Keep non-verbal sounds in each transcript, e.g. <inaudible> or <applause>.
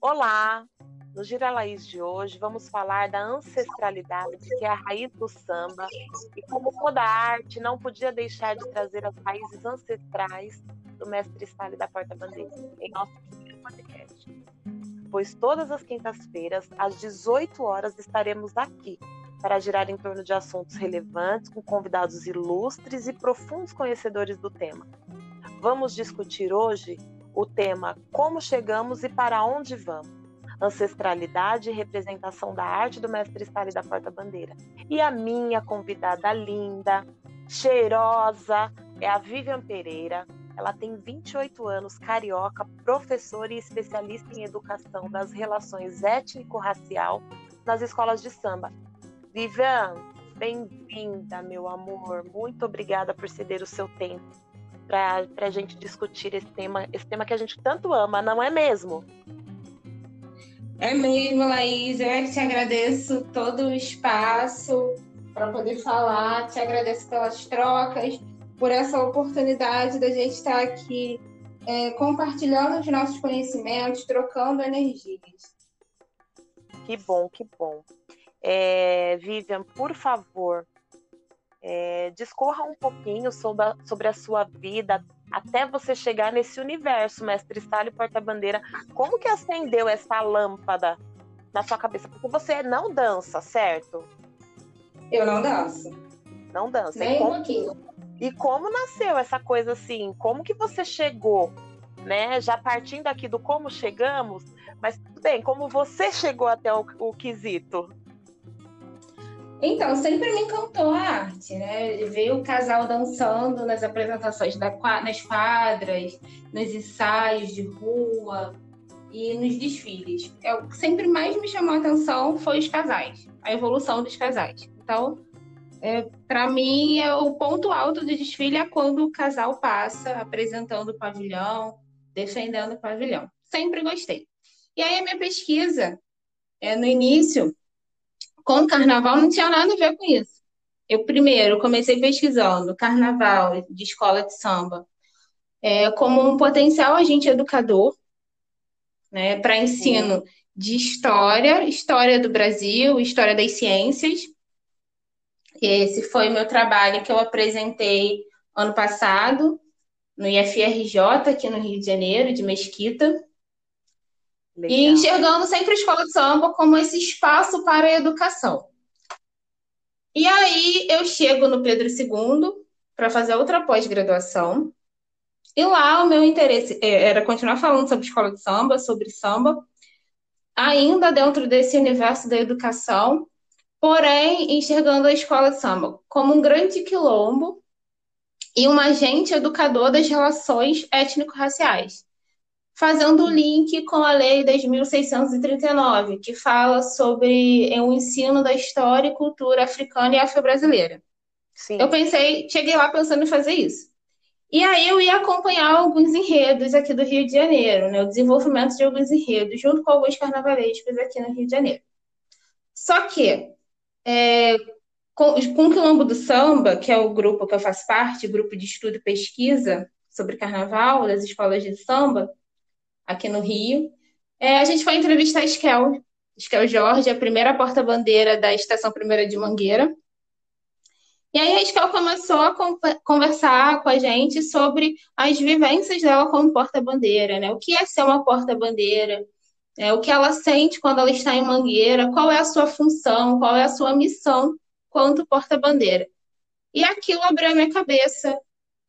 Olá! No Gira Laís de hoje vamos falar da ancestralidade, que é a raiz do samba, e como toda arte não podia deixar de trazer as raízes ancestrais do mestre Stalin da Porta Bandeira em nosso podcast. Pois todas as quintas-feiras, às 18 horas, estaremos aqui para girar em torno de assuntos relevantes, com convidados ilustres e profundos conhecedores do tema. Vamos discutir hoje o tema Como Chegamos e Para Onde Vamos. Ancestralidade e representação da arte do mestre Stalin da Porta Bandeira. E a minha convidada linda, cheirosa, é a Vivian Pereira. Ela tem 28 anos, carioca, professora e especialista em educação das relações étnico-racial nas escolas de samba. Vivian, bem-vinda, meu amor. Muito obrigada por ceder o seu tempo para a gente discutir esse tema, esse tema que a gente tanto ama, não é mesmo? É mesmo, Laís. Eu é que te agradeço todo o espaço para poder falar, te agradeço pelas trocas, por essa oportunidade da gente estar aqui é, compartilhando os nossos conhecimentos, trocando energias. Que bom, que bom. É, Vivian, por favor, é, discorra um pouquinho sobre a, sobre a sua vida até você chegar nesse universo, mestre Stalin Porta-Bandeira. Como que acendeu essa lâmpada na sua cabeça? Porque você não dança, certo? Eu não danço. Não dança. Nem como, um. E como nasceu essa coisa assim? Como que você chegou, né? Já partindo aqui do como chegamos, mas tudo bem, como você chegou até o, o quesito? Então, sempre me encantou a arte, né? Ver o casal dançando nas apresentações da, nas quadras, nos ensaios de rua e nos desfiles. É, o que sempre mais me chamou a atenção foi os casais, a evolução dos casais. Então, é, para mim, é o ponto alto do desfile é quando o casal passa apresentando o pavilhão, defendendo o pavilhão. Sempre gostei. E aí, a minha pesquisa, é, no início, com o carnaval não tinha nada a ver com isso. Eu primeiro comecei pesquisando carnaval de escola de samba é, como um potencial agente educador né, para ensino de história, história do Brasil, história das ciências. Esse foi o meu trabalho que eu apresentei ano passado no IFRJ, aqui no Rio de Janeiro, de Mesquita. Legal. E enxergando sempre a escola de samba como esse espaço para a educação. E aí eu chego no Pedro II para fazer outra pós-graduação. E lá o meu interesse é, era continuar falando sobre escola de samba, sobre samba, ainda dentro desse universo da educação, porém enxergando a escola de samba como um grande quilombo e um agente educador das relações étnico-raciais fazendo o link com a Lei 10.639, que fala sobre é, o ensino da história e cultura africana e afro-brasileira. Eu pensei, cheguei lá pensando em fazer isso. E aí eu ia acompanhar alguns enredos aqui do Rio de Janeiro, né? o desenvolvimento de alguns enredos, junto com alguns carnavalescos aqui no Rio de Janeiro. Só que, é, com, com o Quilombo do Samba, que é o grupo que eu faço parte, grupo de estudo e pesquisa sobre carnaval das escolas de samba, aqui no Rio. É, a gente foi entrevistar a Esquel, Esquel Jorge, a primeira porta-bandeira da Estação Primeira de Mangueira. E aí a Esquel começou a conversar com a gente sobre as vivências dela como porta-bandeira, né? O que é ser uma porta-bandeira, é, o que ela sente quando ela está em Mangueira, qual é a sua função, qual é a sua missão quanto porta-bandeira. E aquilo abriu a minha cabeça,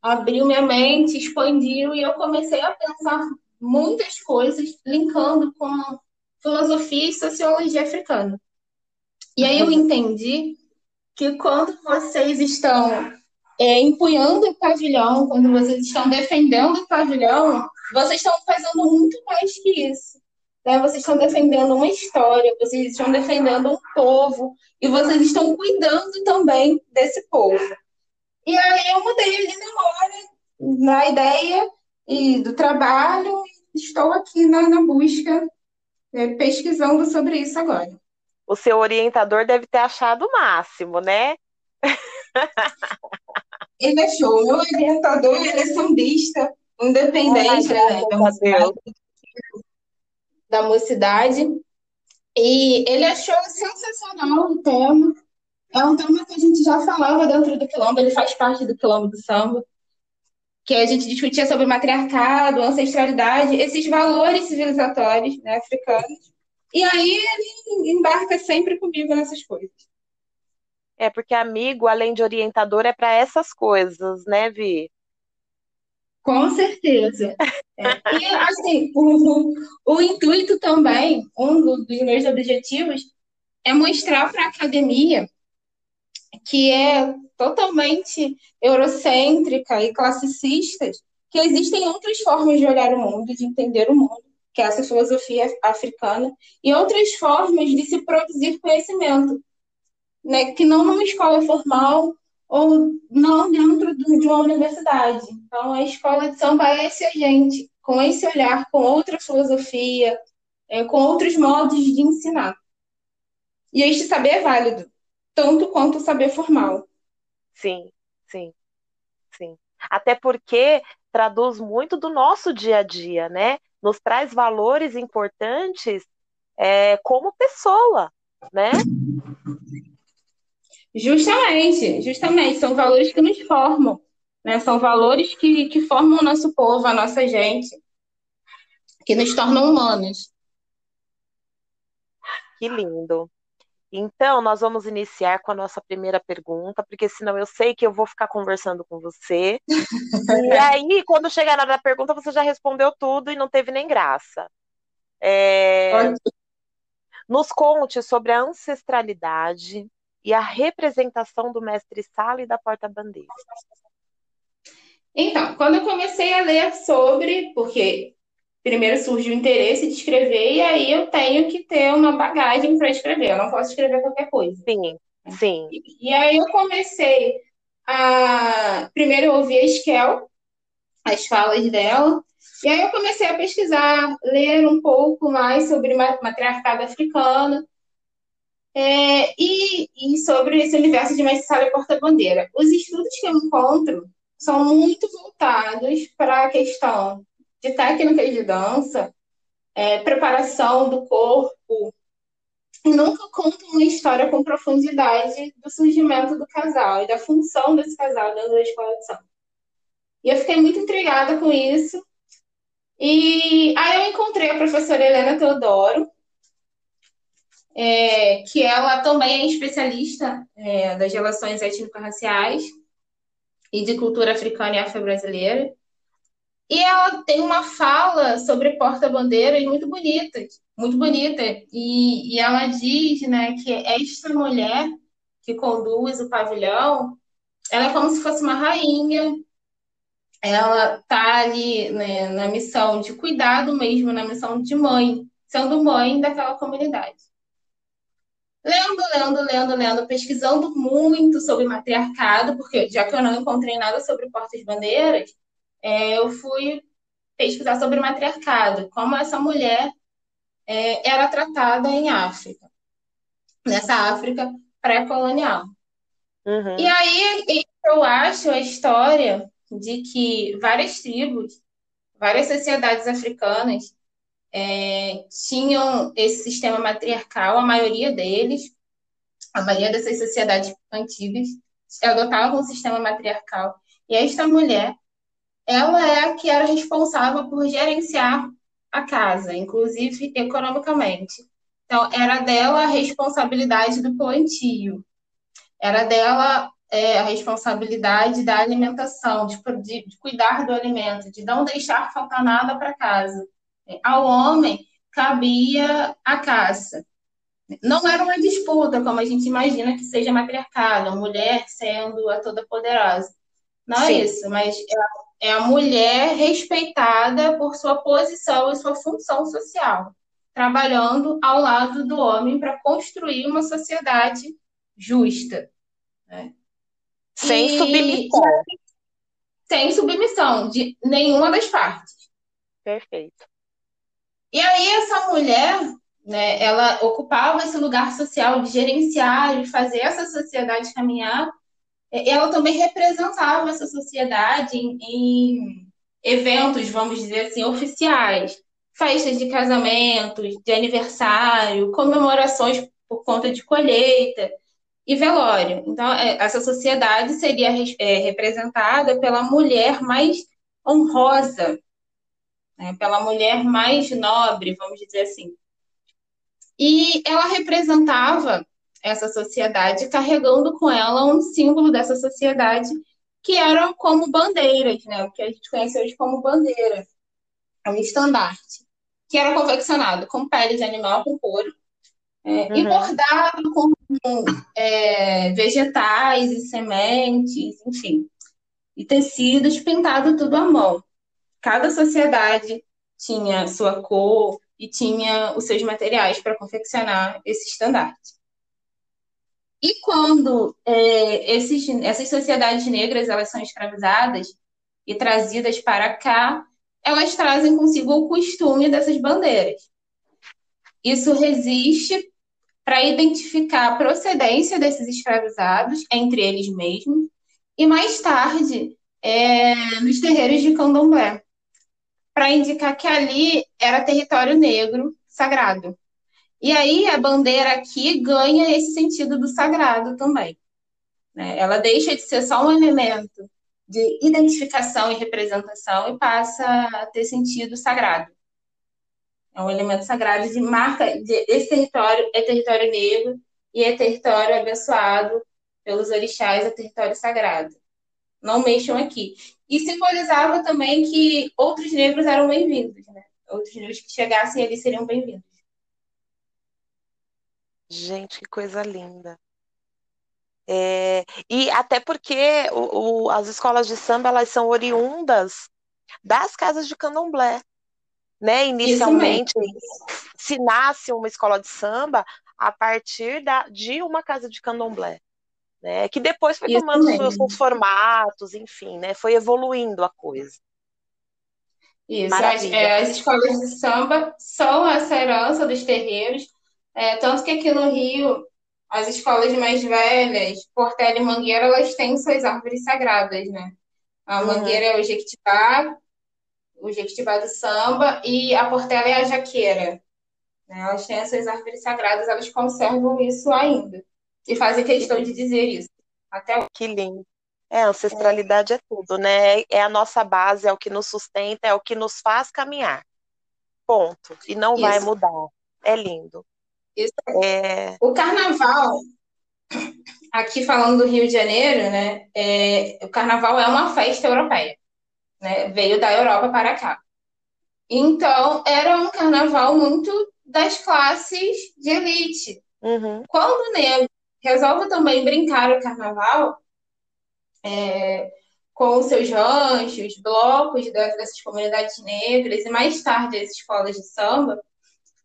abriu minha mente, expandiu e eu comecei a pensar muitas coisas linkando com filosofia e sociologia africana. E aí eu entendi que quando vocês estão é, empunhando o pavilhão, quando vocês estão defendendo o pavilhão, vocês estão fazendo muito mais que isso. Né? Vocês estão defendendo uma história, vocês estão defendendo um povo, e vocês estão cuidando também desse povo. E aí eu mudei ali na hora, na ideia, e do trabalho. Estou aqui na, na busca, é, pesquisando sobre isso agora. O seu orientador deve ter achado o máximo, né? <laughs> Ele achou. Meu orientador ele é sambista, independente. Ai, né? da mocidade. E ele achou sensacional o tema. É um tema que a gente já falava dentro do quilombo, ele faz parte do quilombo do samba, que a gente discutia sobre matriarcado, ancestralidade, esses valores civilizatórios né, africanos. E aí ele embarca sempre comigo nessas coisas. É porque amigo, além de orientador, é para essas coisas, né, Vi? Com certeza. É. E, assim, o, o intuito também, um dos meus objetivos, é mostrar para a academia que é totalmente eurocêntrica e classicista, que existem outras formas de olhar o mundo, de entender o mundo, que é essa filosofia africana, e outras formas de se produzir conhecimento, né, que não numa escola formal ou não dentro de uma universidade. Então, a escola de samba é esse agente, com esse olhar, com outra filosofia, é, com outros modos de ensinar. E este saber é válido, tanto quanto o saber formal. Sim, sim, sim. Até porque traduz muito do nosso dia a dia, né? Nos traz valores importantes é, como pessoa, né? Justamente, justamente, são valores que nos formam, né? São valores que, que formam o nosso povo, a nossa gente, que nos tornam humanos. Que lindo. Então, nós vamos iniciar com a nossa primeira pergunta, porque senão eu sei que eu vou ficar conversando com você. e <laughs> aí, quando chegar na hora da pergunta, você já respondeu tudo e não teve nem graça. É... Nos conte sobre a ancestralidade e a representação do mestre Sala e da porta-bandeira. Então, quando eu comecei a ler sobre, porque primeiro surge o interesse de escrever, e aí eu tenho que ter uma bagagem para escrever, eu não posso escrever qualquer coisa. Sim, sim. E, e aí eu comecei a. Primeiro ouvir a Esquel, as falas dela, e aí eu comecei a pesquisar, ler um pouco mais sobre matriarcado africano, é, e, e, sobre esse universo de mestre porta-bandeira. Os estudos que eu encontro são muito voltados para a questão de técnicas de dança, é, preparação do corpo, e nunca contam uma história com profundidade do surgimento do casal e da função desse casal dentro da escola de samba. E eu fiquei muito intrigada com isso. E aí eu encontrei a professora Helena Teodoro, é, que ela também é especialista é, das relações étnico-raciais e de cultura africana e afro-brasileira. E ela tem uma fala sobre porta-bandeiras muito bonita, muito bonita. E, e ela diz né, que esta mulher que conduz o pavilhão, ela é como se fosse uma rainha. Ela está ali né, na missão de cuidado mesmo, na missão de mãe, sendo mãe daquela comunidade lendo, lendo, lendo, lendo, pesquisando muito sobre matriarcado, porque já que eu não encontrei nada sobre portas-bandeiras, é, eu fui pesquisar sobre matriarcado, como essa mulher é, era tratada em África, nessa África pré-colonial. Uhum. E aí eu acho a história de que várias tribos, várias sociedades africanas é, tinham esse sistema matriarcal, a maioria deles, a maioria dessas sociedades antigas, adotavam um sistema matriarcal. E esta mulher, ela é a que era responsável por gerenciar a casa, inclusive economicamente. Então, era dela a responsabilidade do plantio, era dela é, a responsabilidade da alimentação, de, de, de cuidar do alimento, de não deixar faltar nada para casa ao homem cabia a caça. Não era uma disputa, como a gente imagina que seja matriarcado, a mulher sendo a toda poderosa. Não é Sim. é isso, mas é a mulher respeitada por sua posição e sua função social, trabalhando ao lado do homem para construir uma sociedade justa. Né? Sem e... submissão. Sem submissão de nenhuma das partes. Perfeito. E aí essa mulher, né, ela ocupava esse lugar social de gerenciar e fazer essa sociedade caminhar. Ela também representava essa sociedade em, em eventos, vamos dizer assim, oficiais, festas de casamento, de aniversário, comemorações por conta de colheita e velório. Então, é, essa sociedade seria é, representada pela mulher mais honrosa, né? pela mulher mais nobre, vamos dizer assim. E ela representava essa sociedade carregando com ela um símbolo dessa sociedade que eram como bandeiras, né? O que a gente conhece hoje como bandeira, é um estandarte, que era confeccionado com pele de animal, com couro, é, uhum. e bordado com é, vegetais e sementes, enfim, e tecidos pintado tudo à mão. Cada sociedade tinha sua cor e tinha os seus materiais para confeccionar esse estandarte. E quando é, esses, essas sociedades negras elas são escravizadas e trazidas para cá, elas trazem consigo o costume dessas bandeiras. Isso resiste para identificar a procedência desses escravizados entre eles mesmos e mais tarde é, nos terreiros de candomblé, para indicar que ali era território negro sagrado. E aí a bandeira aqui ganha esse sentido do sagrado também. Né? Ela deixa de ser só um elemento de identificação e representação e passa a ter sentido sagrado. É um elemento sagrado de marca de esse território é território negro e é território abençoado pelos orixás, é território sagrado. Não mexam aqui. E simbolizava também que outros negros eram bem-vindos, né? Outros negros que chegassem ali seriam bem-vindos. Gente, que coisa linda. É, e até porque o, o, as escolas de samba elas são oriundas das casas de candomblé. Né? Inicialmente, se nasce uma escola de samba a partir da, de uma casa de candomblé. Né? Que depois foi Isso tomando seus, seus, formatos, enfim, né? Foi evoluindo a coisa. Isso, as, é, as, escolas de samba são essa herança dos terreiros, é, tanto que aqui no Rio, as escolas mais velhas, Portela e Mangueira, elas têm suas árvores sagradas, né? A uhum. Mangueira uhum. é o Jequitibá, o Jequitibá do samba, e a Portela é a Jaqueira. Né? Elas têm essas árvores sagradas, elas conservam isso ainda. E fazem questão de dizer isso. Até Que lindo. É, ancestralidade é. é tudo, né? É a nossa base, é o que nos sustenta, é o que nos faz caminhar. Ponto. E não isso. vai mudar. É lindo. Isso. É... O carnaval, aqui falando do Rio de Janeiro, né? É, o carnaval é uma festa europeia, né? Veio da Europa para cá. Então, era um carnaval muito das classes de elite. Uhum. Quando o negro resolve também brincar o carnaval é, com seus ranchos, blocos dessas comunidades negras e mais tarde as escolas de samba,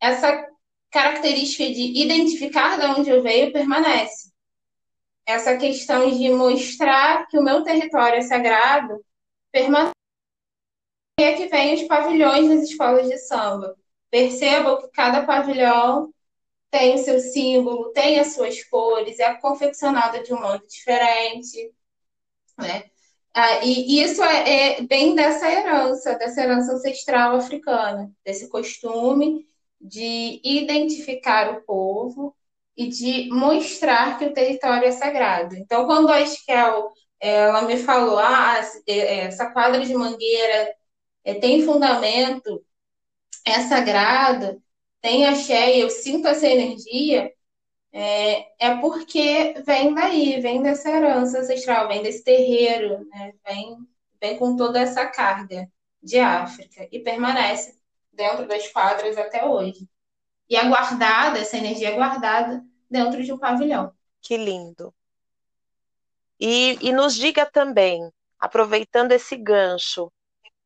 essa característica de identificar de onde eu veio permanece. Essa questão de mostrar que o meu território é sagrado permanece. E é que vem os pavilhões das escolas de samba. Percebam que cada pavilhão tem o seu símbolo, tem as suas cores, é confeccionada de um modo diferente, né? Ah, e isso é, é bem dessa herança, dessa herança ancestral africana, desse costume de identificar o povo e de mostrar que o território é sagrado. Então, quando a Esquel ela me falou, ah, é, essa quadra de mangueira é, tem fundamento, é sagrado, tem axé eu sinto essa energia, é, é porque vem daí, vem dessa herança ancestral, vem desse terreiro, né? vem, vem com toda essa carga de África e permanece dentro das quadras até hoje. E é guardada, essa energia é guardada dentro de um pavilhão. Que lindo. E, e nos diga também, aproveitando esse gancho,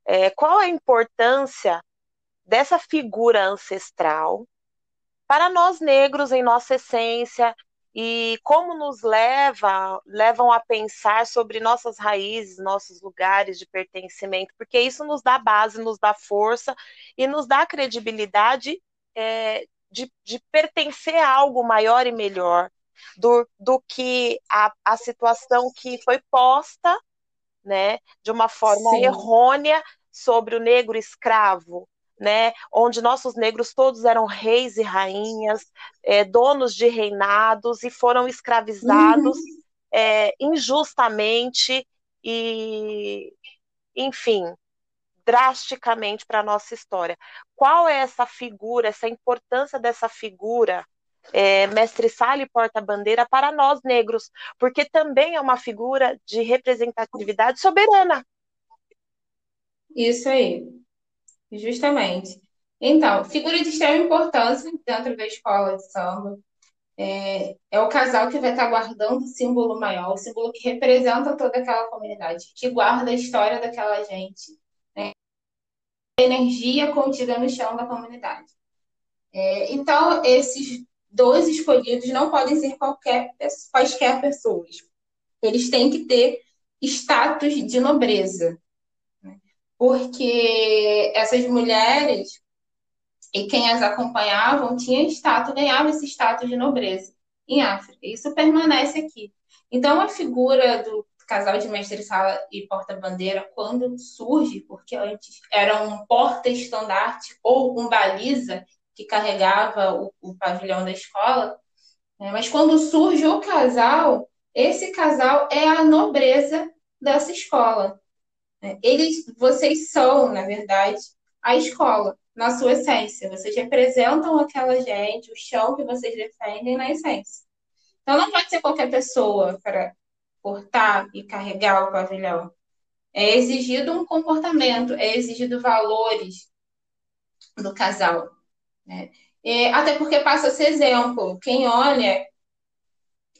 é, qual a importância dessa figura ancestral para nós negros em nossa essência e como nos leva, levam a pensar sobre nossas raízes, nossos lugares de pertencimento, porque isso nos dá base, nos dá força e nos dá credibilidade é, de, de, pertencer a algo maior e melhor do, do que a, a situação que foi posta, né, de uma forma Sim. errônea sobre o negro escravo, né, onde nossos negros todos eram reis e rainhas, é, donos de reinados e foram escravizados uhum. é, injustamente e, enfim, drasticamente para a nossa história. Qual é essa figura, essa importância dessa figura, é, Mestre Sala porta-bandeira, para nós negros? Porque também é uma figura de representatividade soberana. Isso aí, justamente. Então, figura de extrema importância dentro da escola de samba. É, é, o casal que vai estar guardando o símbolo maior, o símbolo que representa toda aquela comunidade, que guarda a história daquela gente, né? a energia contida no chão da comunidade. É, então, esses dois escolhidos não podem ser qualquer, quaisquer pessoas. Eles têm que ter status de nobreza. Porque essas mulheres e quem as acompanhavam tinha status, ganhava esse status de nobreza em África. Isso permanece aqui. Então, a figura do casal de mestre-sala e porta-bandeira, quando surge, porque antes era um porta-estandarte ou um baliza que carregava o, o pavilhão da escola, né? mas quando surge o casal, esse casal é a nobreza dessa escola. Né? Eles, vocês são, na verdade, a escola na sua essência. Vocês representam aquela gente, o chão que vocês defendem na essência. Então, não pode ser qualquer pessoa para portar e carregar o pavilhão. É exigido um comportamento, é exigido valores do casal. Né? Até porque passa ser exemplo. Quem olha,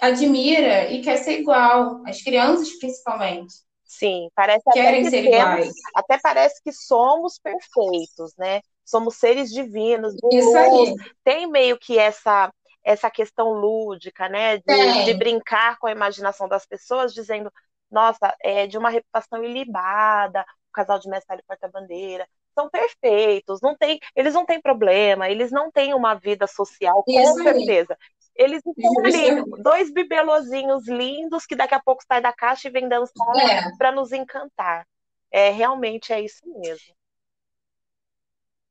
admira e quer ser igual. As crianças, principalmente. Sim, parece Querem até que ser temos, iguais. até parece que somos perfeitos, né? somos seres divinos, Isso luz. Aí. Tem meio que essa essa questão lúdica, né, de, de, brincar com a imaginação das pessoas, dizendo, nossa, é de uma reputação ilibada, o casal de mestre e porta-bandeira, são perfeitos, não tem, eles não têm problema, eles não têm uma vida social, com Isso certeza. Aí. Eles estão ali, dois bibelozinhos lindos que daqui a pouco saem da caixa e vêm dançar é. para nos encantar. É, realmente é isso mesmo.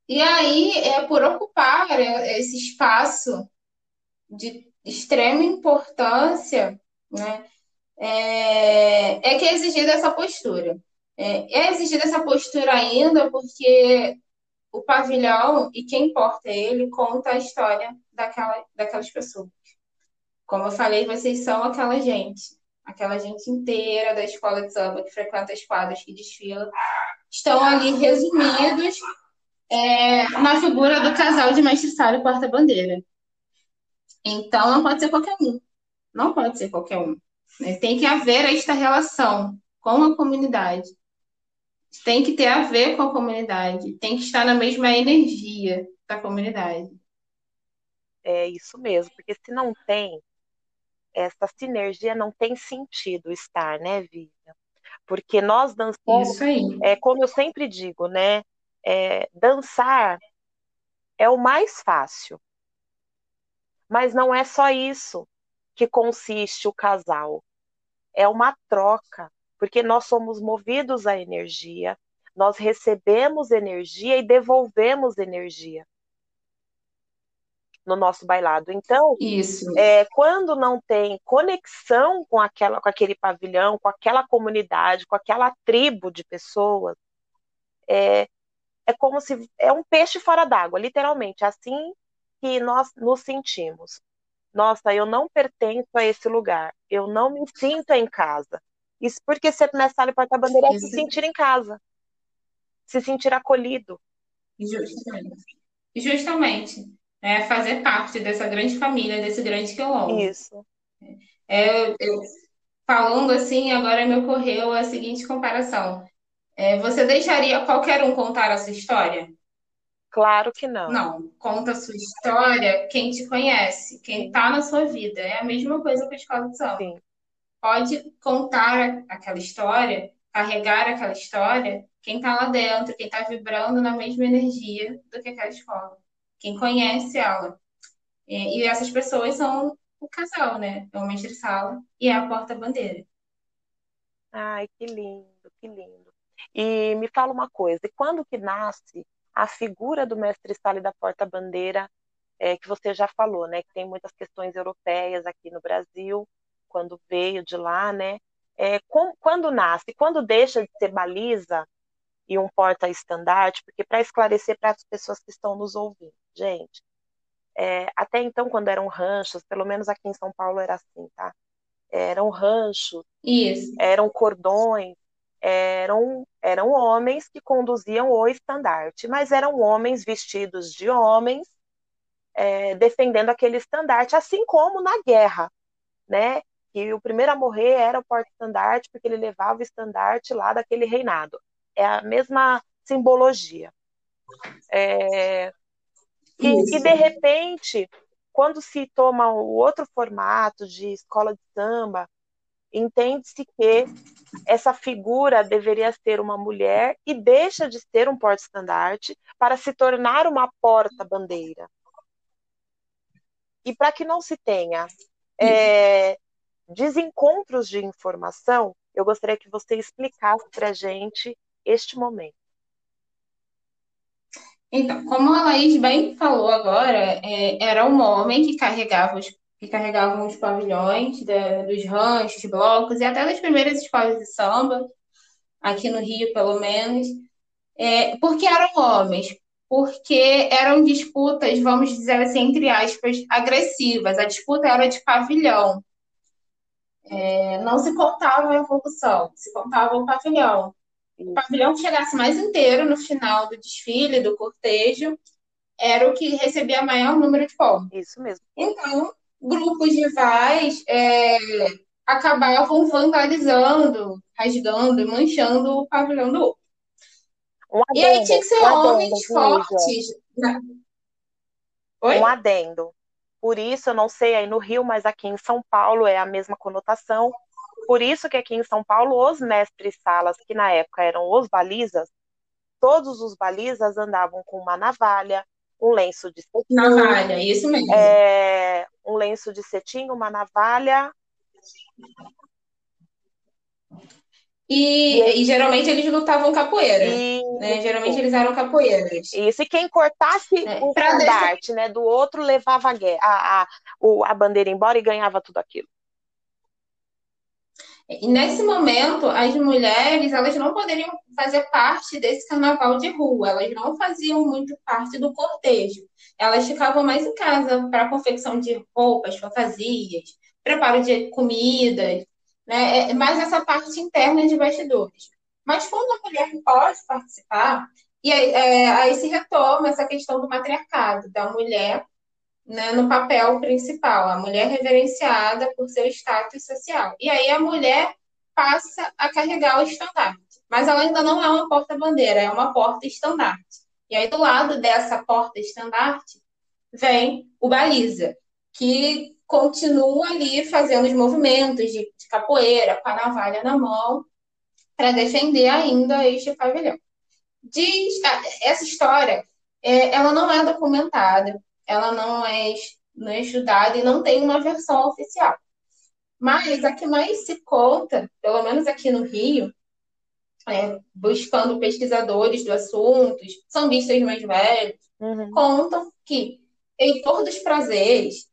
E aí, é por ocupar esse espaço de extrema importância, né, é, é que é exigida essa postura. É, é exigida essa postura ainda porque o pavilhão e quem porta ele conta a história daquela, daquelas pessoas. Como eu falei, vocês são aquela gente, aquela gente inteira da escola de samba que frequenta as quadras, que desfila, estão ali resumidos é, na figura do casal de mestre sala e porta-bandeira. Então, não pode ser qualquer um. Não pode ser qualquer um. Né? Tem que haver esta relação com a comunidade. Tem que ter a ver com a comunidade. Tem que estar na mesma energia da comunidade. É isso mesmo, porque se não tem essa sinergia, não tem sentido estar, né, Vivian? Porque nós dançamos, é como eu sempre digo, né? é, dançar é o mais fácil. Mas não é só isso que consiste o casal. É uma troca, porque nós somos movidos à energia, nós recebemos energia e devolvemos energia no nosso bailado. Então, é, quando não tem conexão com aquela, com aquele pavilhão, com aquela comunidade, com aquela tribo de pessoas, é, é como se é um peixe fora d'água, literalmente, assim que nós nos sentimos. Nossa, eu não pertenço a esse lugar, eu não me sinto em casa. Isso porque ser mestre porta-bandeira é se sentir em casa, se sentir acolhido. Justamente. Justamente. É fazer parte dessa grande família, desse grande quilombo. Isso. É, eu, falando assim, agora me ocorreu a seguinte comparação. É, você deixaria qualquer um contar a sua história? Claro que não. Não. Conta a sua história quem te conhece, quem está na sua vida. É a mesma coisa com a escola de samba. Sim. Pode contar aquela história, carregar aquela história, quem está lá dentro, quem está vibrando na mesma energia do que aquela escola. Quem conhece ela. E essas pessoas são o casal, né? É o mestre-sala e é a porta-bandeira. Ai, que lindo, que lindo. E me fala uma coisa, e quando que nasce a figura do mestre-sala e da porta-bandeira, é, que você já falou, né? Que tem muitas questões europeias aqui no Brasil, quando veio de lá, né? É, com, quando nasce, quando deixa de ser baliza e um porta-estandarte, porque para esclarecer para as pessoas que estão nos ouvindo, gente, é, até então, quando eram ranchos, pelo menos aqui em São Paulo era assim, tá? Eram ranchos, Isso. eram cordões, eram, eram homens que conduziam o estandarte, mas eram homens vestidos de homens, é, defendendo aquele estandarte, assim como na guerra, né? Que o primeiro a morrer era o porta-estandarte, porque ele levava o estandarte lá daquele reinado. É a mesma simbologia. É, e, e, de repente, quando se toma o outro formato de escola de samba, entende-se que essa figura deveria ser uma mulher e deixa de ser um porta-estandarte para se tornar uma porta-bandeira. E para que não se tenha é, desencontros de informação, eu gostaria que você explicasse para a gente este momento. Então, como a Laís bem falou agora, é, era um homem que carregava os, que carregavam os pavilhões da, dos ranchos, blocos e até das primeiras escolas de samba, aqui no Rio, pelo menos. É, porque eram homens? Porque eram disputas, vamos dizer assim, entre aspas, agressivas. A disputa era de pavilhão. É, não se contava a evolução, se contava o pavilhão o pavilhão que chegasse mais inteiro no final do desfile, do cortejo, era o que recebia maior número de pontos. Isso mesmo. Então, grupos rivais é, acabavam vandalizando, rasgando e manchando o pavilhão do outro. Um adendo, e aí tinha que ser um homens adendo, fortes. Né? Um adendo. Por isso, eu não sei aí no Rio, mas aqui em São Paulo é a mesma conotação. Por isso que aqui em São Paulo, os mestres-salas, que na época eram os balizas, todos os balizas andavam com uma navalha, um lenço de cetim. Navalha, isso mesmo. É, um lenço de cetim, uma navalha. E, e, e geralmente eles lutavam capoeira. E... Né? Geralmente eles eram capoeiras. Isso, e quem cortasse é, o estandarte deixar... né, do outro levava a, a, a, a bandeira embora e ganhava tudo aquilo. E nesse momento, as mulheres elas não poderiam fazer parte desse carnaval de rua, elas não faziam muito parte do cortejo. Elas ficavam mais em casa para confecção de roupas, fantasias, preparo de comidas, né? É mais essa parte interna de bastidores. Mas quando a mulher pode participar, e aí, é, aí se retoma essa questão do matriarcado, da mulher né, no papel principal, a mulher reverenciada por seu status social. E aí a mulher passa a carregar o estandarte. Mas ela ainda não é uma porta-bandeira, é uma porta-estandarte. E aí do lado dessa porta-estandarte vem o baliza, que continua ali fazendo os movimentos de, de capoeira, com a navalha na mão, para defender ainda este pavilhão. Diz, essa história, é, ela não é documentada, ela não é, não é estudada e não tem uma versão oficial. Mas a que mais se conta, pelo menos aqui no Rio, é, buscando pesquisadores do assunto, sambistas mais velhos, uhum. contam que Heitor dos Prazeres,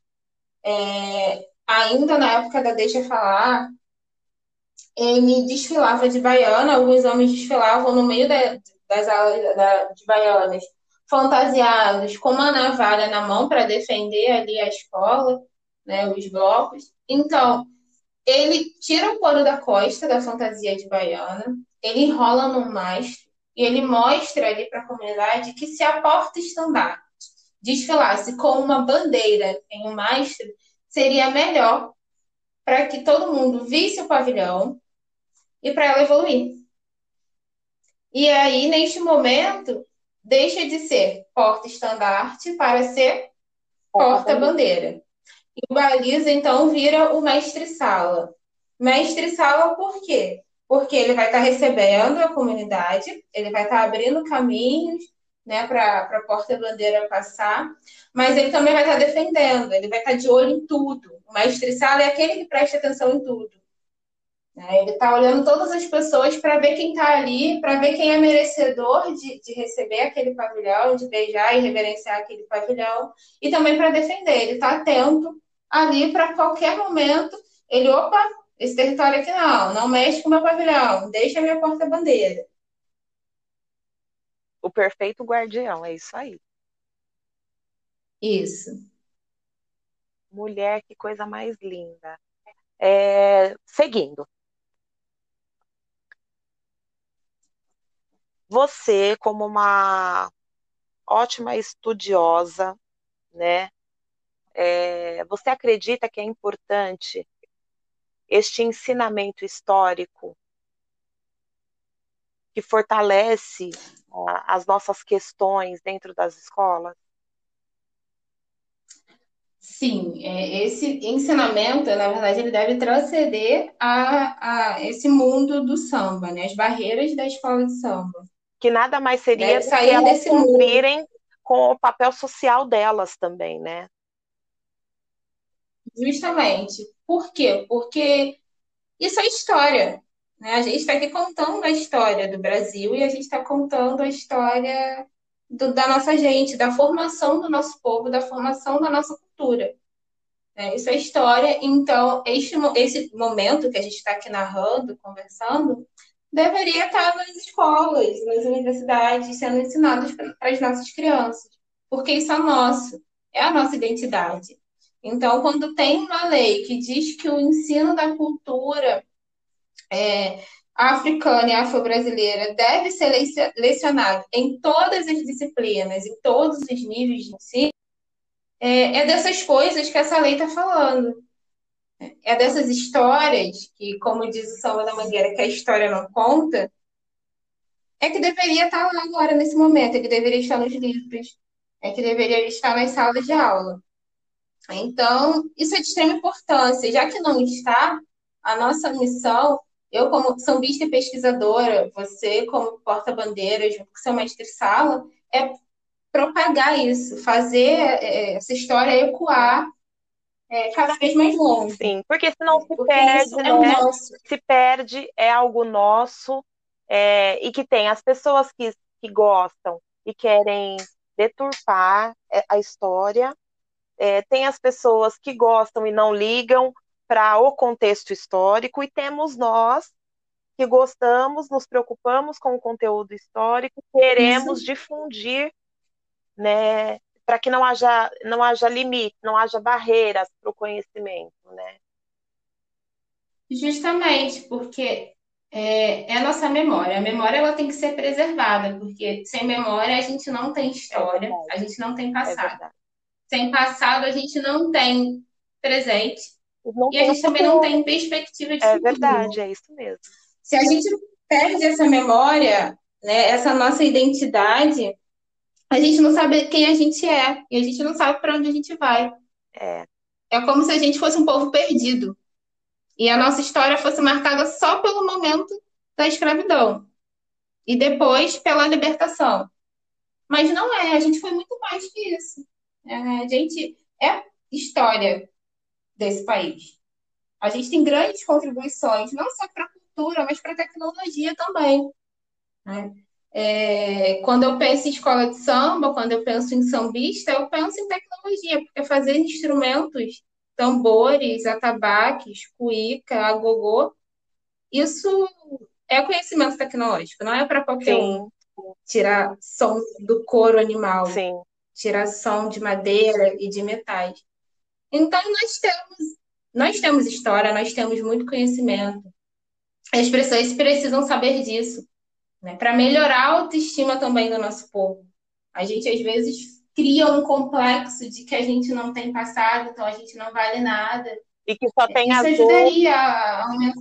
é, ainda na época da Deixa Falar, ele desfilava de baiana, alguns homens desfilavam no meio da, das aulas da, de baianas fantasiados com uma navalha na mão para defender ali a escola, né, os blocos. Então, ele tira o couro da costa da fantasia de baiana, ele enrola no mastro e ele mostra ali para a comunidade que se a porta-estandarte desfilasse com uma bandeira em um mastro, seria melhor para que todo mundo visse o pavilhão e para ela evoluir. E aí, neste momento, deixa de ser porta-estandarte para ser porta-bandeira. E o baliza, então, vira o mestre-sala. Mestre-sala por quê? Porque ele vai estar recebendo a comunidade, ele vai estar abrindo caminhos né, para a porta-bandeira passar, mas ele também vai estar defendendo, ele vai estar de olho em tudo. O mestre-sala é aquele que presta atenção em tudo. Né? Ele está olhando todas as pessoas para ver quem está ali, para ver quem é merecedor de, de receber aquele pavilhão, de beijar e reverenciar aquele pavilhão, e também para defender. Ele está atento ali para qualquer momento. Ele, opa, esse território aqui não, não mexe com o meu pavilhão, deixa a minha porta-bandeira. O perfeito guardião, é isso aí. Isso. Mulher, que coisa mais linda. É, seguindo. Você, como uma ótima estudiosa, né? É, você acredita que é importante este ensinamento histórico que fortalece as nossas questões dentro das escolas? Sim, é, esse ensinamento, na verdade, ele deve transcender a, a esse mundo do samba, né? as barreiras da escola de samba. Que nada mais seria do que elas cumprirem mundo. com o papel social delas também, né? Justamente. Por quê? Porque isso é história. Né? A gente está aqui contando a história do Brasil e a gente está contando a história do, da nossa gente, da formação do nosso povo, da formação da nossa cultura. É, isso é história. Então, este, esse momento que a gente está aqui narrando, conversando, deveria estar nas escolas, nas universidades, sendo ensinado para as nossas crianças. Porque isso é nosso, é a nossa identidade. Então, quando tem uma lei que diz que o ensino da cultura é, africana e afro-brasileira deve ser lecionado em todas as disciplinas, em todos os níveis de ensino, é, é dessas coisas que essa lei está falando. É dessas histórias que, como diz o Samba da Mangueira, que a história não conta, é que deveria estar lá agora, nesse momento, é que deveria estar nos livros, é que deveria estar nas salas de aula. Então, isso é de extrema importância. Já que não está, a nossa missão, eu como sambista e pesquisadora, você como porta-bandeira, junto com seu mestre-sala, é propagar isso, fazer é, essa história ecoar é, cada vez mais longe. Sim, porque senão se porque perde, é né? Se perde, é algo nosso, é, e que tem as pessoas que, que gostam e querem deturpar é, a história, é, tem as pessoas que gostam e não ligam para o contexto histórico, e temos nós que gostamos, nos preocupamos com o conteúdo histórico, queremos Isso. difundir, né, para que não haja, não haja limite, não haja barreiras para o conhecimento, né? Justamente, porque é, é, a nossa memória. A memória ela tem que ser preservada, porque sem memória a gente não tem história, é a gente não tem passado. É sem passado, a gente não tem presente. Não e a gente também não tem perspectiva de É futuro. verdade, é isso mesmo. Se a gente perde essa memória, né, essa nossa identidade, a gente não sabe quem a gente é e a gente não sabe para onde a gente vai. É. É como se a gente fosse um povo perdido e a nossa história fosse marcada só pelo momento da escravidão e depois pela libertação. Mas não é, a gente foi muito mais que isso. É, a gente é história desse país. A gente tem grandes contribuições, não só para a cultura, mas para a tecnologia também. Né? É, quando eu penso em escola de samba, quando eu penso em sambista, eu penso em tecnologia, porque fazer instrumentos, tambores, atabaques, cuíca, agogô, isso é conhecimento tecnológico, não é para qualquer Sim. um tirar som do couro animal. Sim tiração de madeira e de metais. Então, nós temos, nós temos história, nós temos muito conhecimento. As pessoas precisam saber disso, né? para melhorar a autoestima também do nosso povo. A gente, às vezes, cria um complexo de que a gente não tem passado, então a gente não vale nada. E que só tem Isso ajudaria a aumentar.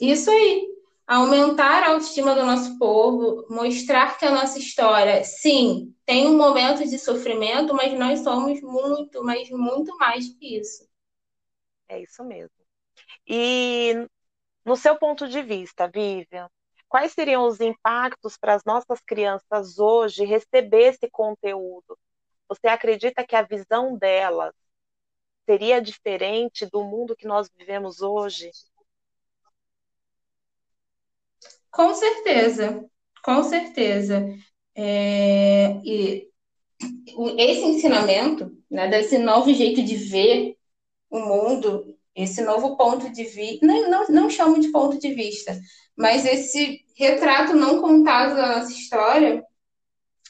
Isso aí aumentar a autoestima do nosso povo, mostrar que a nossa história, sim, tem um momento de sofrimento, mas nós somos muito, mas muito mais que isso. É isso mesmo. E no seu ponto de vista, Vivian, quais seriam os impactos para as nossas crianças hoje receber esse conteúdo? Você acredita que a visão delas seria diferente do mundo que nós vivemos hoje? Com certeza, com certeza. É, e esse ensinamento, né, desse novo jeito de ver o mundo, esse novo ponto de vista, não, não, não chamo de ponto de vista, mas esse retrato não contado da nossa história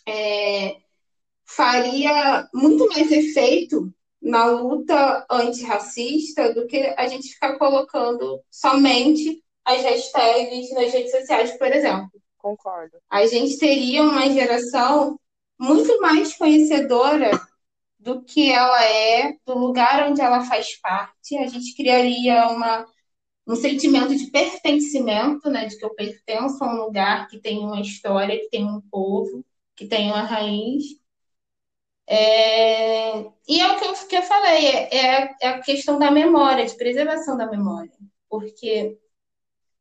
é, faria muito mais efeito na luta antirracista do que a gente ficar colocando somente as hashtags nas redes sociais, por exemplo. Concordo. A gente teria uma geração muito mais conhecedora do que ela é, do lugar onde ela faz parte. A gente criaria uma, um sentimento de pertencimento, né, de que eu pertenço a um lugar que tem uma história, que tem um povo, que tem uma raiz. É... E é o que eu, que eu falei, é, é, é a questão da memória, de preservação da memória. Porque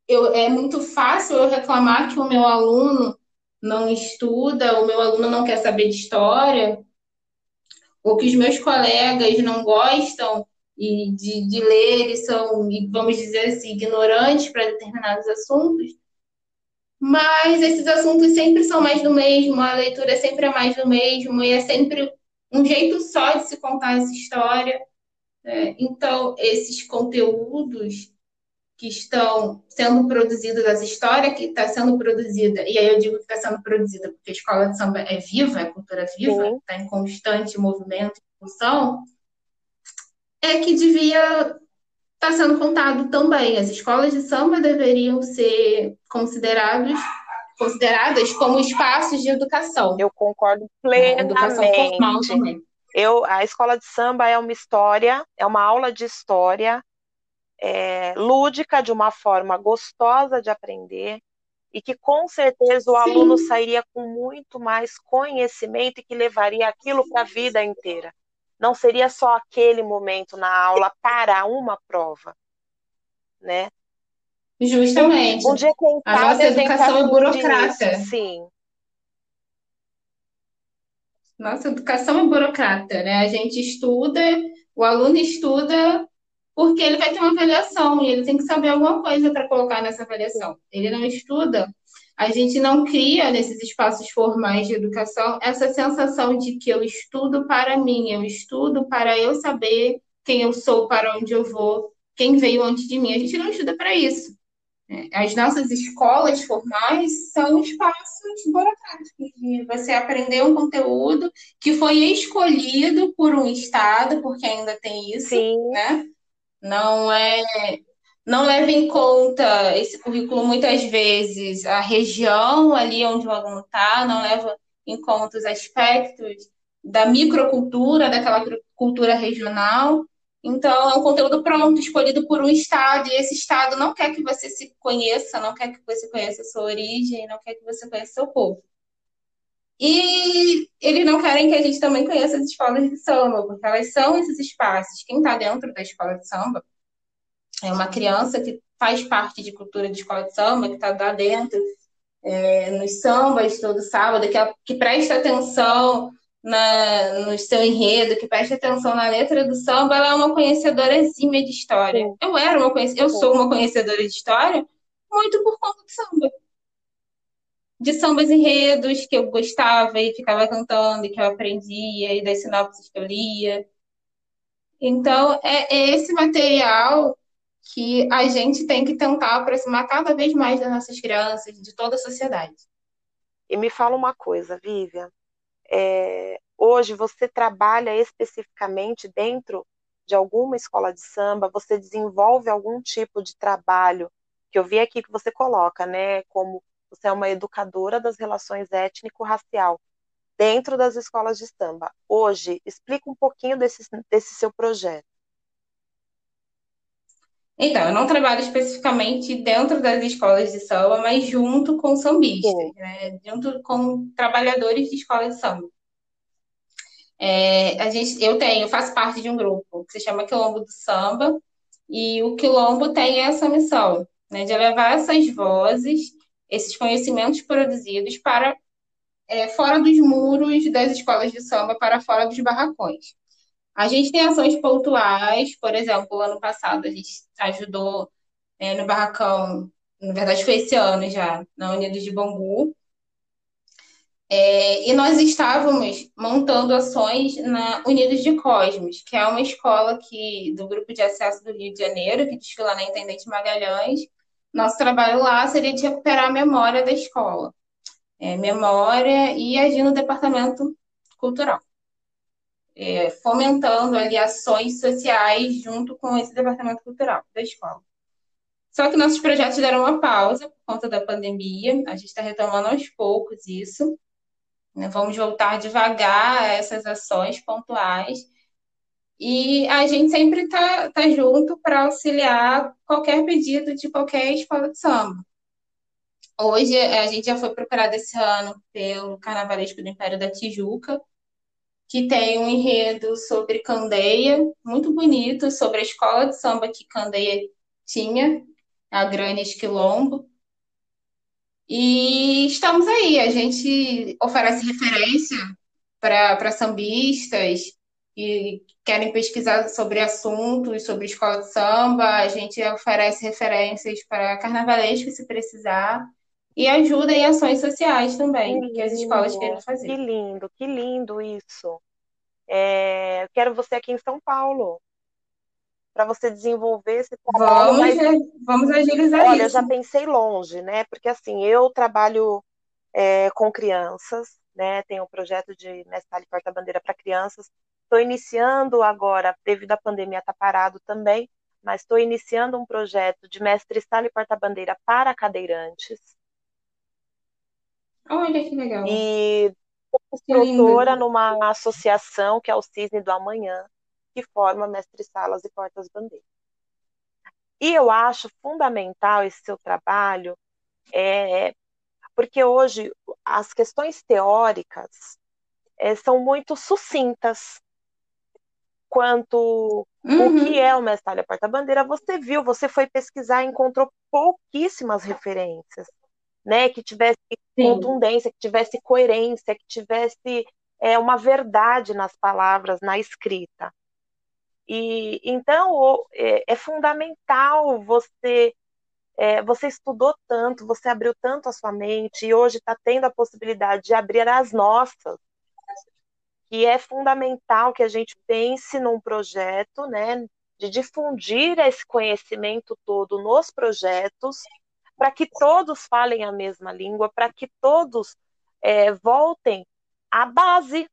eu, é muito fácil eu reclamar que o meu aluno não estuda, o meu aluno não quer saber de história, ou que os meus colegas não gostam e de, de ler e são, vamos dizer assim, ignorantes para determinados assuntos. Mas esses assuntos sempre são mais do mesmo, a leitura sempre é mais do mesmo, e é sempre um jeito só de se contar essa história. Né? Então, esses conteúdos que estão sendo produzidas, as histórias que está sendo produzida, e aí eu digo que está sendo produzida porque a escola de samba é viva, é cultura viva, está em constante movimento e função, é que devia estar tá sendo contado também. As escolas de samba deveriam ser considerados, consideradas como espaços de educação. Eu concordo plenamente. Educação formal também. Eu, a escola de samba é uma história, é uma aula de história é, lúdica, de uma forma gostosa de aprender, e que com certeza o Sim. aluno sairia com muito mais conhecimento e que levaria aquilo para a vida inteira. Não seria só aquele momento na aula para uma prova, né? Justamente. Um, dia a nossa educação é burocrata. Disso, sim. Nossa educação é burocrata, né? A gente estuda, o aluno estuda porque ele vai ter uma avaliação e ele tem que saber alguma coisa para colocar nessa avaliação. Ele não estuda, a gente não cria nesses espaços formais de educação essa sensação de que eu estudo para mim, eu estudo para eu saber quem eu sou, para onde eu vou, quem veio antes de mim. A gente não estuda para isso. As nossas escolas formais são espaços burocráticos de você aprender um conteúdo que foi escolhido por um estado, porque ainda tem isso, Sim. né? Não é, não leva em conta esse currículo muitas vezes a região ali onde o aluno está, não leva em conta os aspectos da microcultura, daquela cultura regional. Então, é um conteúdo pronto, escolhido por um estado, e esse estado não quer que você se conheça, não quer que você conheça a sua origem, não quer que você conheça seu povo. E eles não querem que a gente também conheça as escolas de samba, porque elas são esses espaços. Quem está dentro da escola de samba é uma criança que faz parte de cultura de escola de samba, que está lá dentro, é, nos sambas todo sábado, que, é, que presta atenção na, no seu enredo, que presta atenção na letra do samba, ela é uma conhecedora exímia de história. Eu era uma eu sou uma conhecedora de história muito por conta do samba de sambas enredos que eu gostava e ficava cantando, e que eu aprendia, e das sinopses que eu lia. Então, é, é esse material que a gente tem que tentar aproximar cada vez mais das nossas crianças, de toda a sociedade. E me fala uma coisa, Vivian. É, hoje você trabalha especificamente dentro de alguma escola de samba? Você desenvolve algum tipo de trabalho que eu vi aqui que você coloca, né? Como você é uma educadora das relações étnico-racial dentro das escolas de samba. Hoje, explica um pouquinho desse, desse seu projeto. Então, eu não trabalho especificamente dentro das escolas de samba, mas junto com sambistas, né? junto com trabalhadores de escola de samba. É, a gente, eu tenho, eu faço parte de um grupo que se chama Quilombo do Samba, e o Quilombo tem essa missão, né, de levar essas vozes esses conhecimentos produzidos para é, fora dos muros das escolas de samba, para fora dos barracões. A gente tem ações pontuais, por exemplo, ano passado a gente ajudou é, no barracão na verdade foi esse ano já, na Unidos de Bangu. É, e nós estávamos montando ações na Unidos de Cosmos, que é uma escola que, do Grupo de Acesso do Rio de Janeiro, que desfila na Intendente Magalhães. Nosso trabalho lá seria de recuperar a memória da escola. É, memória e agir no departamento cultural. É, fomentando ali ações sociais junto com esse departamento cultural da escola. Só que nossos projetos deram uma pausa por conta da pandemia, a gente está retomando aos poucos isso. Né? Vamos voltar devagar a essas ações pontuais. E a gente sempre está tá junto para auxiliar qualquer pedido de qualquer escola de samba. Hoje, a gente já foi procurado esse ano pelo Carnavalesco do Império da Tijuca, que tem um enredo sobre Candeia, muito bonito, sobre a escola de samba que Candeia tinha, a Granes Quilombo. E estamos aí, a gente oferece referência para sambistas que querem pesquisar sobre assuntos, sobre escola de samba, a gente oferece referências para carnavalesco, se precisar, e ajuda em ações sociais também, que, que as escolas querem fazer. Que lindo, que lindo isso. É, quero você aqui em São Paulo para você desenvolver esse trabalho. Vamos, mas, vamos agilizar olha, isso. eu já pensei longe, né? Porque assim, eu trabalho é, com crianças, né? Tenho um projeto de mestre porta-bandeira para crianças. Estou iniciando agora, devido à pandemia, está parado também, mas estou iniciando um projeto de mestre sala e porta-bandeira para cadeirantes. Olha que legal. E instrutora numa associação que é o Cisne do Amanhã, que forma mestre-salas e portas-bandeiras. E eu acho fundamental esse seu trabalho, é, porque hoje as questões teóricas é, são muito sucintas quanto uhum. o que é o mestre porta-bandeira. Você viu, você foi pesquisar e encontrou pouquíssimas referências, né, que tivesse Sim. contundência, que tivesse coerência, que tivesse é, uma verdade nas palavras, na escrita. E então é, é fundamental você é, você estudou tanto, você abriu tanto a sua mente e hoje está tendo a possibilidade de abrir as nossas, que é fundamental que a gente pense num projeto, né, de difundir esse conhecimento todo nos projetos, para que todos falem a mesma língua, para que todos é, voltem à base,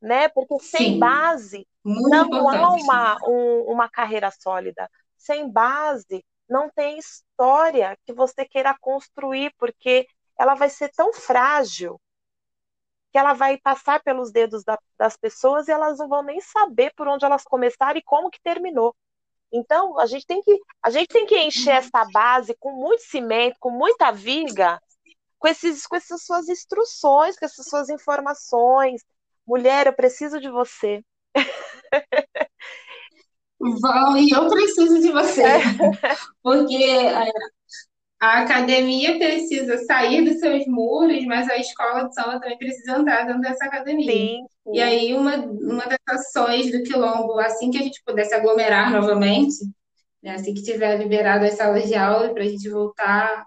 né? Porque sem Sim. base não importante. há uma, um, uma carreira sólida. Sem base, não tem história que você queira construir, porque ela vai ser tão frágil que ela vai passar pelos dedos da, das pessoas e elas não vão nem saber por onde elas começaram e como que terminou. Então, a gente tem que, a gente tem que encher essa base com muito cimento, com muita viga, com, esses, com essas suas instruções, com essas suas informações. Mulher, eu preciso de você. <laughs> Vão, e eu preciso de você. Porque a, academia precisa sair dos seus muros, mas a escola de samba também precisa entrar dentro dessa academia. Sim, sim. E aí, uma, uma das ações do Quilombo, assim que a gente pudesse aglomerar novamente, né, assim que tiver liberado as salas de aula para a gente voltar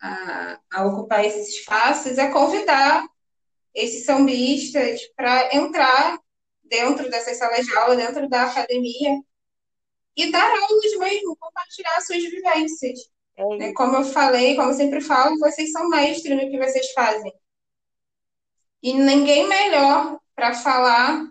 a, a ocupar esses espaços, é convidar esses sambistas para entrar dentro dessas salas de aula, dentro da academia, e dar aulas mesmo, compartilhar suas vivências. É como eu falei, como eu sempre falo, vocês são mestres no que vocês fazem. E ninguém melhor para falar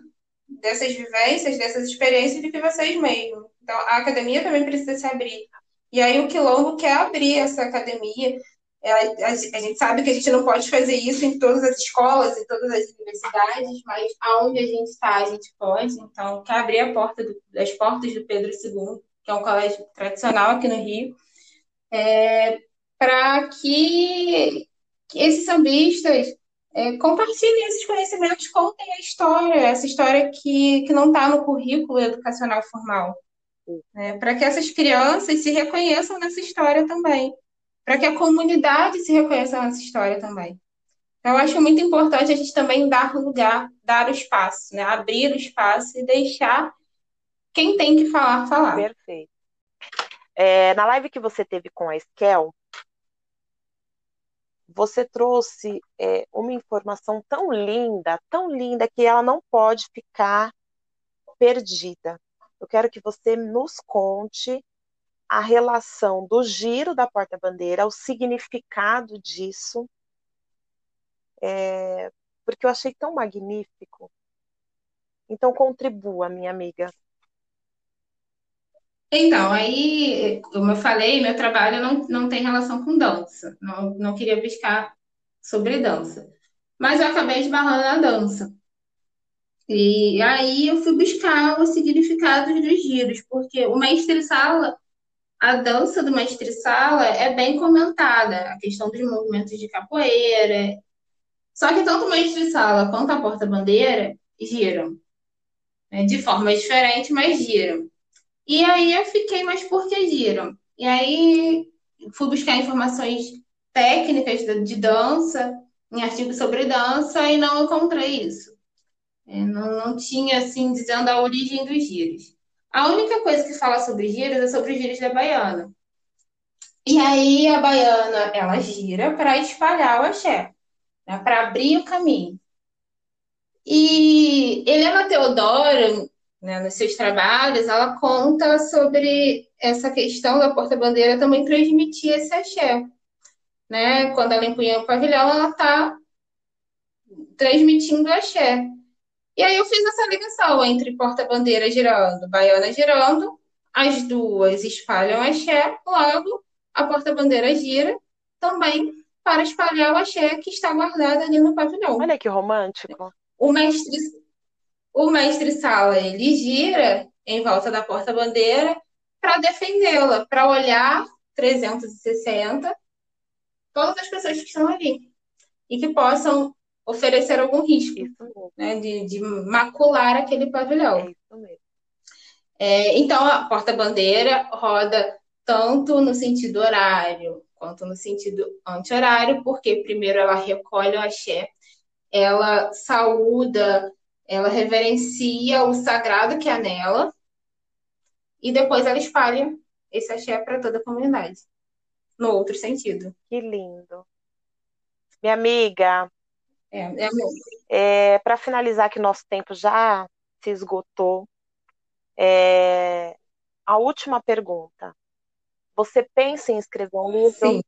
dessas vivências, dessas experiências do que vocês mesmos. Então, a academia também precisa se abrir. E aí o Quilombo quer abrir essa academia, a, a, gente sabe que a gente não pode fazer isso em todas as escolas, em todas as universidades, mas aonde a gente está, a gente pode. Então, quer abrir a porta do, as portas do Pedro II, que é um colégio tradicional aqui no Rio, é, para que, que, esses sambistas é, compartilhem esses conhecimentos, contem a história, essa história que, que não está no currículo educacional formal. É, para que essas crianças se reconheçam nessa história também para que a comunidade se reconheça nessa história também. Então, eu acho muito importante a gente também dar lugar, dar o espaço, né? abrir o espaço e deixar quem tem que falar, falar. Perfeito. É, na live que você teve com a Eskel, você trouxe é, uma informação tão linda, tão linda, que ela não pode ficar perdida. Eu quero que você nos conte a relação do giro da porta-bandeira, o significado disso, é, porque eu achei tão magnífico. Então, contribua, minha amiga. Então, aí, como eu falei, meu trabalho não, não tem relação com dança. Não, não queria buscar sobre dança. Mas eu acabei esbarrando na dança. E aí eu fui buscar os significados dos giros, porque o mestre-sala, a dança do mestre-sala é bem comentada, a questão dos movimentos de capoeira. Só que tanto o mestre-sala quanto a porta-bandeira giram. Né? De forma diferente, mas giram. E aí eu fiquei, mas por que giram? E aí fui buscar informações técnicas de dança, em artigos sobre dança, e não encontrei isso. É, não, não tinha, assim, dizendo a origem dos giros. A única coisa que fala sobre giros é sobre os giros da baiana. E aí a baiana, ela gira para espalhar o axé, né, para abrir o caminho. E Helena Teodoro, né, nos seus trabalhos, ela conta sobre essa questão da porta-bandeira também transmitir esse axé. Né? Quando ela empunha o pavilhão, ela está transmitindo axé. E aí eu fiz essa ligação entre porta-bandeira girando, baiana girando, as duas espalham axé, logo a porta-bandeira gira também para espalhar o axé que está guardado ali no pavilhão. Olha que romântico. O mestre o mestre-sala, ele gira em volta da porta-bandeira para defendê-la, para olhar 360 todas as pessoas que estão ali e que possam oferecer algum risco né, de, de, macular aquele pavilhão. É isso mesmo. É, então, a porta-bandeira roda tanto no sentido horário quanto no sentido anti-horário, porque primeiro ela recolhe o axé, ela saúda ela reverencia o sagrado que há nela e depois ela espalha esse axé para toda a comunidade. No outro sentido. Que lindo. Minha amiga. É, é, é para finalizar que nosso tempo já se esgotou. É, a última pergunta. Você pensa em escrever um livro? Sim.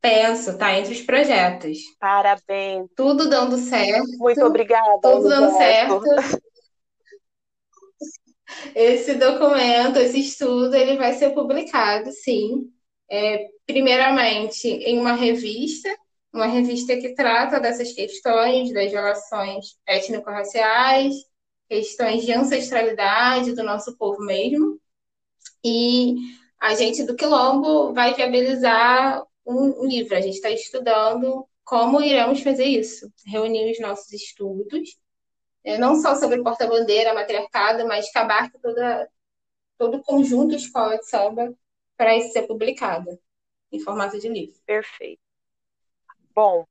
Penso, tá entre os projetos. Parabéns. Tudo dando certo. Muito obrigada. Tudo dando certo. Esse documento, esse estudo, ele vai ser publicado, sim. É, primeiramente em uma revista, uma revista que trata dessas questões das relações étnico-raciais, questões de ancestralidade do nosso povo mesmo. E a gente do Quilombo vai viabilizar um livro. A gente está estudando como iremos fazer isso, reunir os nossos estudos, é, não só sobre porta-bandeira, matriarcado, mas que abarque toda, todo o conjunto escola de samba para isso ser publicado em formato de livro. Perfeito. Bom,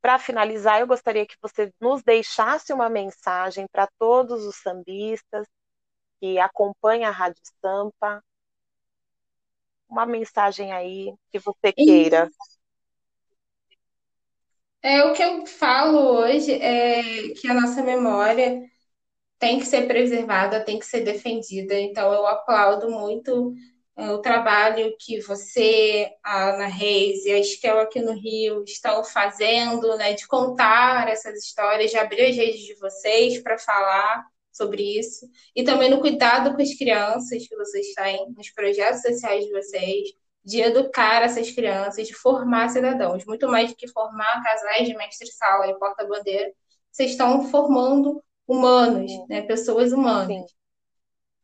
para finalizar, eu gostaria que você nos deixasse uma mensagem para todos os sambistas que acompanham a Rádio Sampa, uma mensagem aí que você queira. É, o que eu falo hoje é que a nossa memória tem que ser preservada, tem que ser defendida. Então, eu aplaudo muito o trabalho que você, a Ana Reis e a Estel aqui no Rio estão fazendo, né, de contar essas histórias, de abrir as redes de vocês para falar sobre isso, e também no cuidado com as crianças que vocês têm, nos projetos sociais de vocês, de educar essas crianças, de formar cidadãos, muito mais do que formar casais de mestre-sala e porta-bandeira, vocês estão formando humanos, né, pessoas humanas. Sim.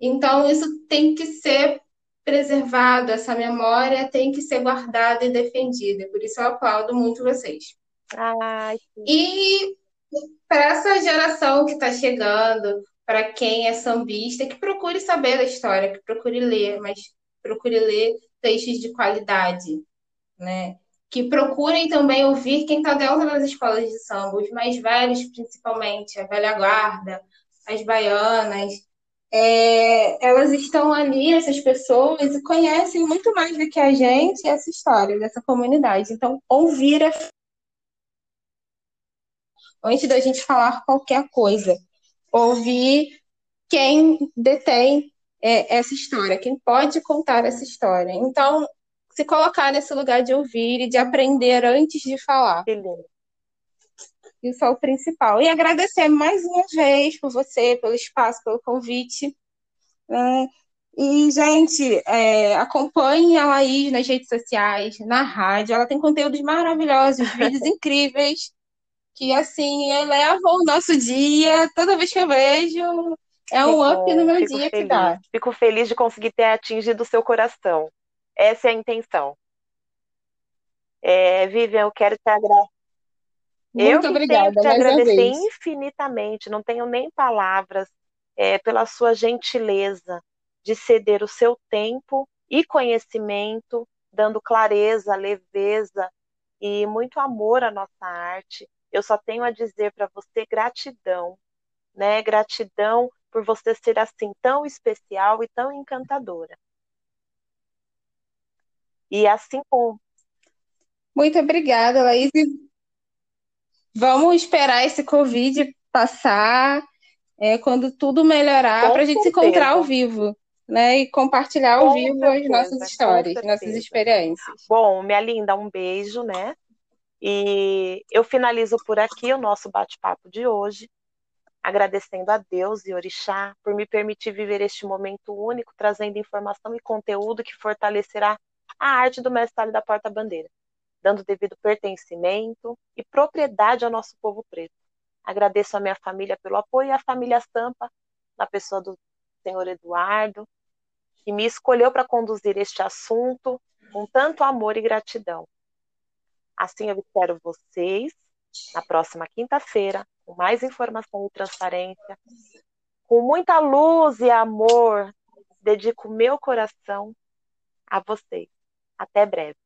Então, isso tem que ser preservado, essa memória tem que ser guardada e defendida. Por isso, eu aplaudo muito vocês. Ai, e para essa geração que está chegando, para quem é sambista, que procure saber da história, que procure ler, mas procure ler textos de qualidade, né? Que procurem também ouvir quem está dentro das escolas de samba, os mais velhos, principalmente, a velha guarda, as baianas, é, elas estão ali, essas pessoas, e conhecem muito mais do que a gente essa história dessa comunidade. Então, ouvir é antes da gente falar qualquer coisa, ouvir quem detém é, essa história, quem pode contar essa história. Então, se colocar nesse lugar de ouvir e de aprender antes de falar. Isso é o principal. E agradecer mais uma vez por você, pelo espaço, pelo convite. É, e, gente, é, acompanhe a Laís nas redes sociais, na rádio. Ela tem conteúdos maravilhosos, <laughs> vídeos incríveis, que, assim, elevam o nosso dia. Toda vez que eu vejo, é um up no meu dia feliz. que dá. Fico feliz de conseguir ter atingido o seu coração. Essa é a intenção. É, Vivian, eu quero te agradecer. Muito eu obrigada, tenho que te agradecer infinitamente, não tenho nem palavras é, pela sua gentileza de ceder o seu tempo e conhecimento, dando clareza, leveza e muito amor à nossa arte. Eu só tenho a dizer para você gratidão, né? Gratidão por você ser assim tão especial e tão encantadora. E assim como muito obrigada, Laís. Vamos esperar esse Covid passar, é, quando tudo melhorar, para a gente se encontrar ao vivo, né? E compartilhar ao com vivo certeza, as nossas histórias, nossas experiências. Bom, minha linda, um beijo, né? E eu finalizo por aqui o nosso bate-papo de hoje, agradecendo a Deus e Orixá por me permitir viver este momento único, trazendo informação e conteúdo que fortalecerá a arte do mestre da Porta Bandeira dando devido pertencimento e propriedade ao nosso povo preto. Agradeço a minha família pelo apoio e a família Sampa, na pessoa do senhor Eduardo, que me escolheu para conduzir este assunto com tanto amor e gratidão. Assim eu espero vocês na próxima quinta-feira, com mais informação e transparência, com muita luz e amor. Dedico meu coração a vocês. Até breve.